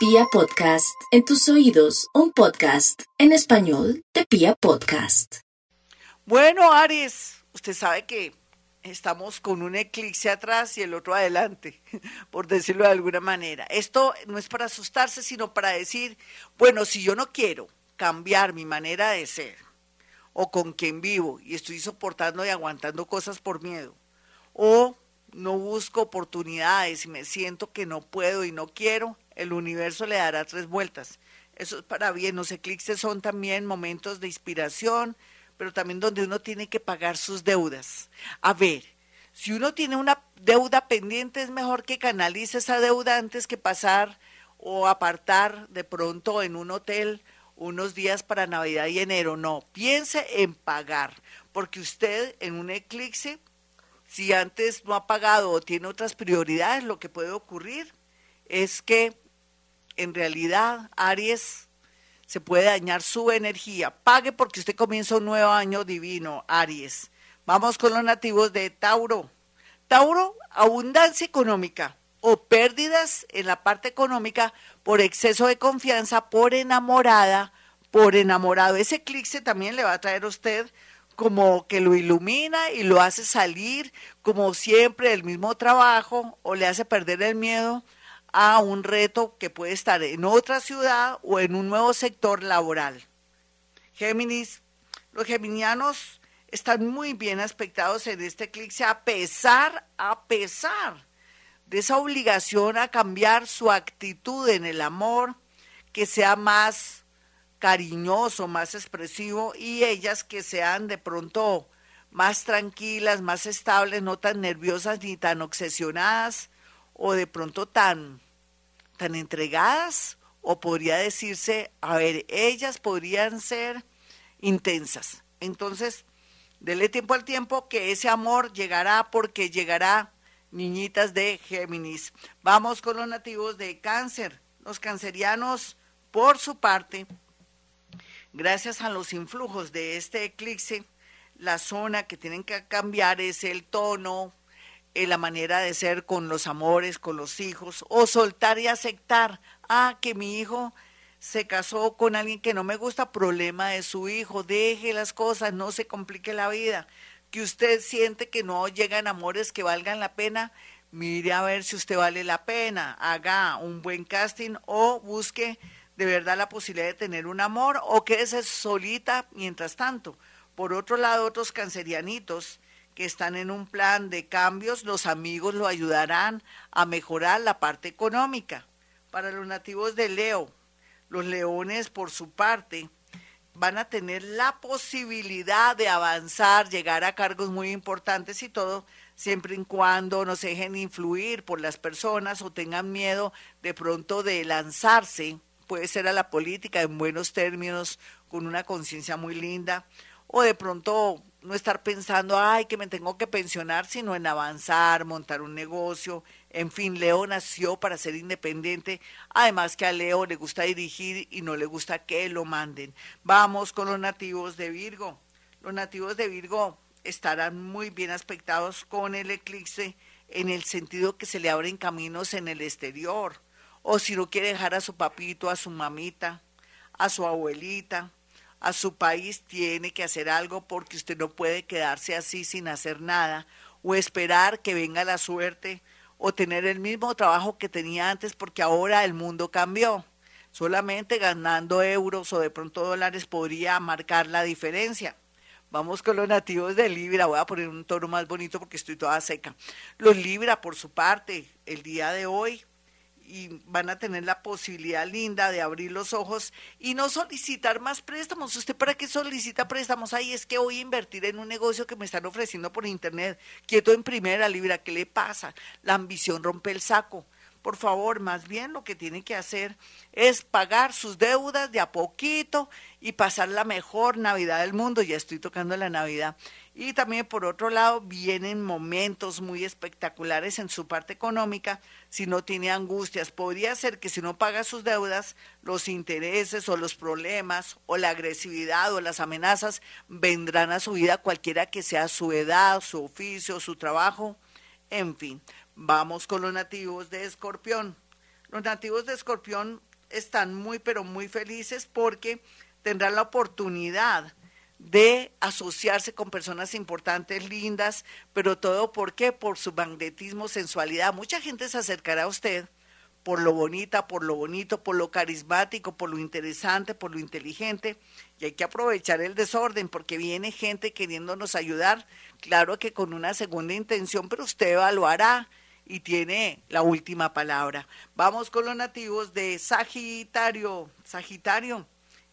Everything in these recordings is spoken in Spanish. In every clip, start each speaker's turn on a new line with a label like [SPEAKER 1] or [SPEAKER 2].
[SPEAKER 1] Pia Podcast, en tus oídos, un podcast en español de Pia Podcast.
[SPEAKER 2] Bueno, Aries, usted sabe que estamos con un eclipse atrás y el otro adelante, por decirlo de alguna manera. Esto no es para asustarse, sino para decir, bueno, si yo no quiero cambiar mi manera de ser o con quien vivo y estoy soportando y aguantando cosas por miedo, o no busco oportunidades y me siento que no puedo y no quiero, el universo le dará tres vueltas. Eso es para bien. Los eclipses son también momentos de inspiración, pero también donde uno tiene que pagar sus deudas. A ver, si uno tiene una deuda pendiente, es mejor que canalice esa deuda antes que pasar o apartar de pronto en un hotel unos días para Navidad y enero. No, piense en pagar, porque usted en un eclipse, si antes no ha pagado o tiene otras prioridades, lo que puede ocurrir es que en realidad Aries se puede dañar su energía. Pague porque usted comienza un nuevo año divino, Aries. Vamos con los nativos de Tauro. Tauro, abundancia económica o pérdidas en la parte económica por exceso de confianza, por enamorada, por enamorado. Ese eclipse también le va a traer a usted como que lo ilumina y lo hace salir, como siempre, el mismo trabajo o le hace perder el miedo a un reto que puede estar en otra ciudad o en un nuevo sector laboral. Géminis, los geminianos están muy bien aspectados en este eclipse a pesar, a pesar de esa obligación a cambiar su actitud en el amor, que sea más cariñoso, más expresivo y ellas que sean de pronto más tranquilas, más estables, no tan nerviosas ni tan obsesionadas o de pronto tan, tan entregadas, o podría decirse, a ver, ellas podrían ser intensas. Entonces, dele tiempo al tiempo que ese amor llegará porque llegará niñitas de Géminis. Vamos con los nativos de cáncer. Los cancerianos, por su parte, gracias a los influjos de este eclipse, la zona que tienen que cambiar es el tono, en la manera de ser con los amores, con los hijos, o soltar y aceptar, ah, que mi hijo se casó con alguien que no me gusta, problema de su hijo, deje las cosas, no se complique la vida, que usted siente que no llegan amores que valgan la pena, mire a ver si usted vale la pena, haga un buen casting o busque de verdad la posibilidad de tener un amor o quédese solita mientras tanto. Por otro lado, otros cancerianitos, que están en un plan de cambios, los amigos lo ayudarán a mejorar la parte económica. Para los nativos de Leo, los leones por su parte van a tener la posibilidad de avanzar, llegar a cargos muy importantes y todo, siempre y cuando no se dejen influir por las personas o tengan miedo de pronto de lanzarse, puede ser a la política en buenos términos, con una conciencia muy linda, o de pronto no estar pensando, ay, que me tengo que pensionar, sino en avanzar, montar un negocio. En fin, Leo nació para ser independiente, además que a Leo le gusta dirigir y no le gusta que lo manden. Vamos con los nativos de Virgo. Los nativos de Virgo estarán muy bien aspectados con el eclipse en el sentido que se le abren caminos en el exterior. O si no quiere dejar a su papito, a su mamita, a su abuelita, a su país tiene que hacer algo porque usted no puede quedarse así sin hacer nada o esperar que venga la suerte o tener el mismo trabajo que tenía antes porque ahora el mundo cambió. Solamente ganando euros o de pronto dólares podría marcar la diferencia. Vamos con los nativos de Libra. Voy a poner un tono más bonito porque estoy toda seca. Los Libra, por su parte, el día de hoy y van a tener la posibilidad linda de abrir los ojos y no solicitar más préstamos. ¿Usted para qué solicita préstamos? Ahí es que voy a invertir en un negocio que me están ofreciendo por internet. Quieto en primera libra, ¿qué le pasa? La ambición rompe el saco. Por favor, más bien lo que tiene que hacer es pagar sus deudas de a poquito y pasar la mejor Navidad del mundo. Ya estoy tocando la Navidad. Y también por otro lado vienen momentos muy espectaculares en su parte económica si no tiene angustias. Podría ser que si no paga sus deudas, los intereses o los problemas o la agresividad o las amenazas vendrán a su vida cualquiera que sea su edad, su oficio, su trabajo, en fin. Vamos con los nativos de Escorpión. Los nativos de Escorpión están muy, pero muy felices porque tendrán la oportunidad de asociarse con personas importantes, lindas, pero todo por qué? Por su magnetismo, sensualidad. Mucha gente se acercará a usted por lo bonita, por lo bonito, por lo carismático, por lo interesante, por lo inteligente. Y hay que aprovechar el desorden porque viene gente queriéndonos ayudar, claro que con una segunda intención, pero usted evaluará y tiene la última palabra. Vamos con los nativos de Sagitario. Sagitario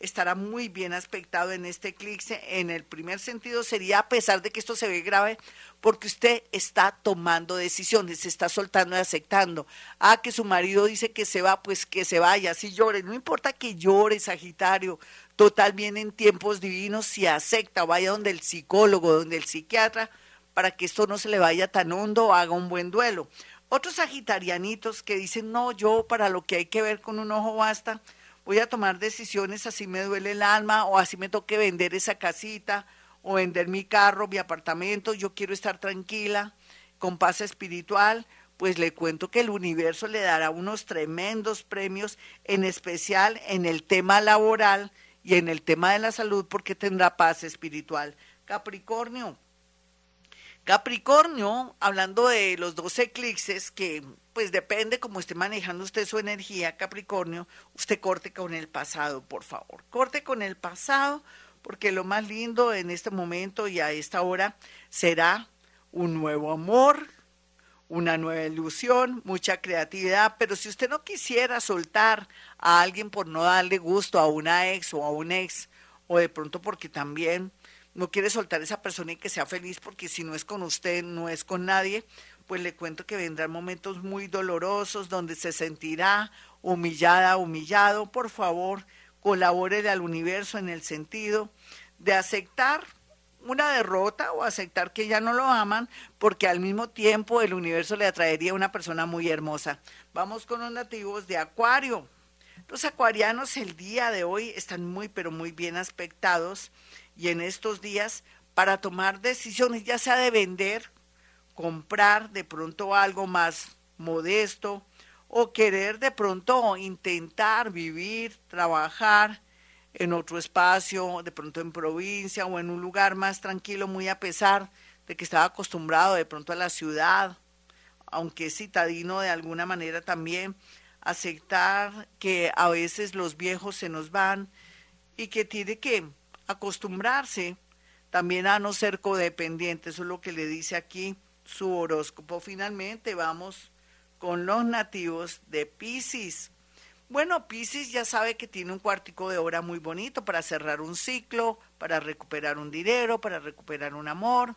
[SPEAKER 2] estará muy bien aspectado en este eclipse. En el primer sentido sería, a pesar de que esto se ve grave, porque usted está tomando decisiones, se está soltando y aceptando. Ah, que su marido dice que se va, pues que se vaya, si llore. No importa que llore, Sagitario. Total, bien en tiempos divinos, si acepta, vaya donde el psicólogo, donde el psiquiatra, para que esto no se le vaya tan hondo, haga un buen duelo. Otros sagitarianitos que dicen, no, yo para lo que hay que ver con un ojo basta, voy a tomar decisiones, así me duele el alma o así me toque vender esa casita o vender mi carro, mi apartamento, yo quiero estar tranquila, con paz espiritual, pues le cuento que el universo le dará unos tremendos premios, en especial en el tema laboral y en el tema de la salud, porque tendrá paz espiritual. Capricornio, Capricornio, hablando de los dos eclipses, que pues depende cómo esté manejando usted su energía, Capricornio, usted corte con el pasado, por favor. Corte con el pasado, porque lo más lindo en este momento y a esta hora será un nuevo amor, una nueva ilusión, mucha creatividad, pero si usted no quisiera soltar a alguien por no darle gusto a una ex o a un ex, o de pronto porque también no quiere soltar a esa persona y que sea feliz porque si no es con usted, no es con nadie, pues le cuento que vendrán momentos muy dolorosos donde se sentirá humillada, humillado. Por favor, colabore al universo en el sentido de aceptar una derrota o aceptar que ya no lo aman, porque al mismo tiempo el universo le atraería una persona muy hermosa. Vamos con los nativos de Acuario. Los acuarianos el día de hoy están muy, pero muy bien aspectados y en estos días para tomar decisiones, ya sea de vender, comprar de pronto algo más modesto o querer de pronto intentar vivir, trabajar en otro espacio, de pronto en provincia o en un lugar más tranquilo, muy a pesar de que estaba acostumbrado de pronto a la ciudad, aunque es citadino de alguna manera también, aceptar que a veces los viejos se nos van y que tiene que acostumbrarse también a no ser codependiente. Eso es lo que le dice aquí su horóscopo. Finalmente vamos con los nativos de Pisces. Bueno, Pisces ya sabe que tiene un cuartico de hora muy bonito para cerrar un ciclo, para recuperar un dinero, para recuperar un amor,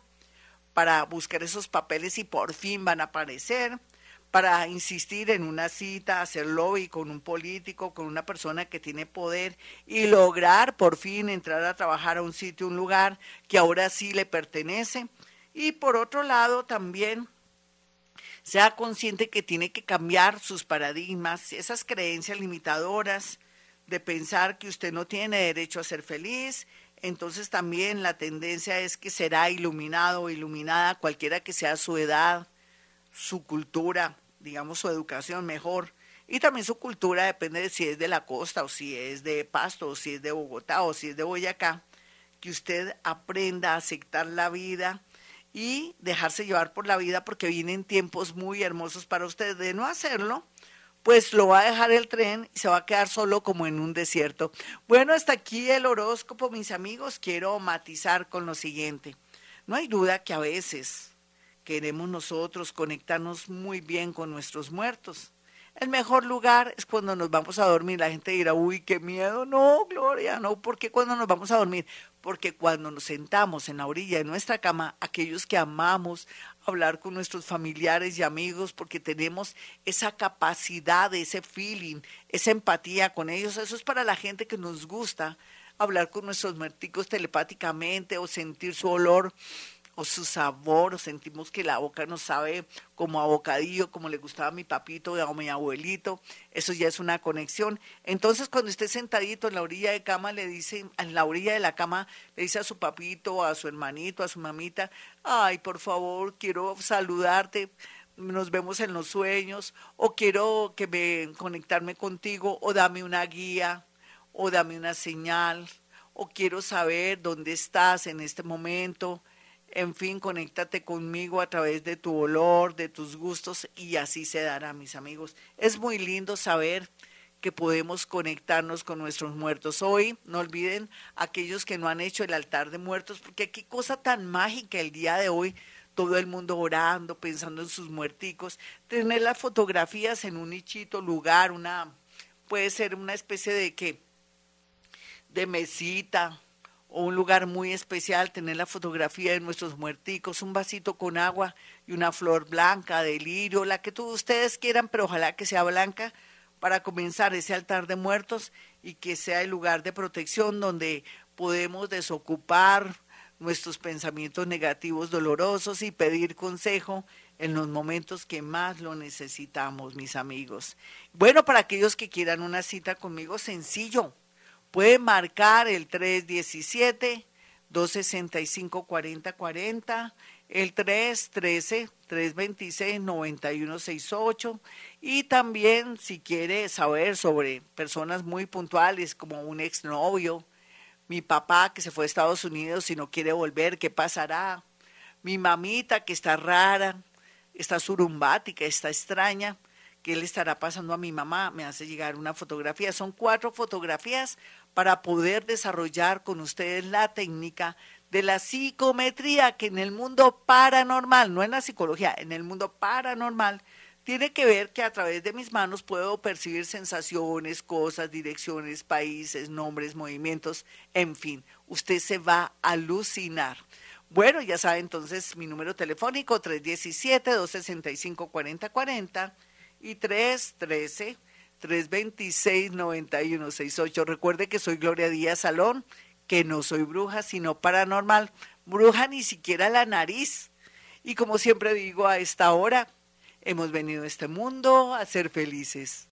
[SPEAKER 2] para buscar esos papeles y por fin van a aparecer para insistir en una cita, hacer lobby con un político, con una persona que tiene poder y lograr por fin entrar a trabajar a un sitio, un lugar que ahora sí le pertenece. Y por otro lado también sea consciente que tiene que cambiar sus paradigmas, esas creencias limitadoras de pensar que usted no tiene derecho a ser feliz. Entonces también la tendencia es que será iluminado o iluminada cualquiera que sea su edad, su cultura, digamos su educación mejor. Y también su cultura depende de si es de la costa o si es de Pasto o si es de Bogotá o si es de Boyacá. Que usted aprenda a aceptar la vida y dejarse llevar por la vida porque vienen tiempos muy hermosos para usted. De no hacerlo, pues lo va a dejar el tren y se va a quedar solo como en un desierto. Bueno, hasta aquí el horóscopo, mis amigos. Quiero matizar con lo siguiente. No hay duda que a veces queremos nosotros conectarnos muy bien con nuestros muertos. El mejor lugar es cuando nos vamos a dormir. La gente dirá, uy, qué miedo. No, Gloria, no, ¿por qué cuando nos vamos a dormir? Porque cuando nos sentamos en la orilla de nuestra cama, aquellos que amamos hablar con nuestros familiares y amigos, porque tenemos esa capacidad, ese feeling, esa empatía con ellos, eso es para la gente que nos gusta hablar con nuestros muerticos telepáticamente o sentir su olor o su sabor, o sentimos que la boca nos sabe como a bocadillo, como le gustaba a mi papito o a mi abuelito, eso ya es una conexión. Entonces, cuando esté sentadito en la orilla de cama, le dice, en la orilla de la cama, le dice a su papito, a su hermanito, a su mamita, ay, por favor, quiero saludarte, nos vemos en los sueños, o quiero que me conectarme contigo, o dame una guía, o dame una señal, o quiero saber dónde estás en este momento. En fin, conéctate conmigo a través de tu olor, de tus gustos, y así se dará, mis amigos. Es muy lindo saber que podemos conectarnos con nuestros muertos. Hoy, no olviden aquellos que no han hecho el altar de muertos, porque qué cosa tan mágica el día de hoy todo el mundo orando, pensando en sus muerticos, tener las fotografías en un nichito, lugar, una, puede ser una especie de que, de mesita un lugar muy especial, tener la fotografía de nuestros muerticos, un vasito con agua y una flor blanca de lirio, la que todos ustedes quieran, pero ojalá que sea blanca para comenzar ese altar de muertos y que sea el lugar de protección donde podemos desocupar nuestros pensamientos negativos dolorosos y pedir consejo en los momentos que más lo necesitamos, mis amigos. Bueno, para aquellos que quieran una cita conmigo, sencillo. Pueden marcar el 317 265 4040, el 313 326 9168 y también si quiere saber sobre personas muy puntuales como un exnovio, mi papá que se fue a Estados Unidos y no quiere volver, ¿qué pasará? Mi mamita que está rara, está surumbática, está extraña, ¿qué le estará pasando a mi mamá? Me hace llegar una fotografía. Son cuatro fotografías para poder desarrollar con ustedes la técnica de la psicometría que en el mundo paranormal, no en la psicología, en el mundo paranormal, tiene que ver que a través de mis manos puedo percibir sensaciones, cosas, direcciones, países, nombres, movimientos, en fin, usted se va a alucinar. Bueno, ya sabe entonces mi número telefónico 317-265-4040 y 313-326-9168. Recuerde que soy Gloria Díaz Salón, que no soy bruja, sino paranormal. Bruja ni siquiera la nariz. Y como siempre digo a esta hora, Hemos venido a este mundo a ser felices.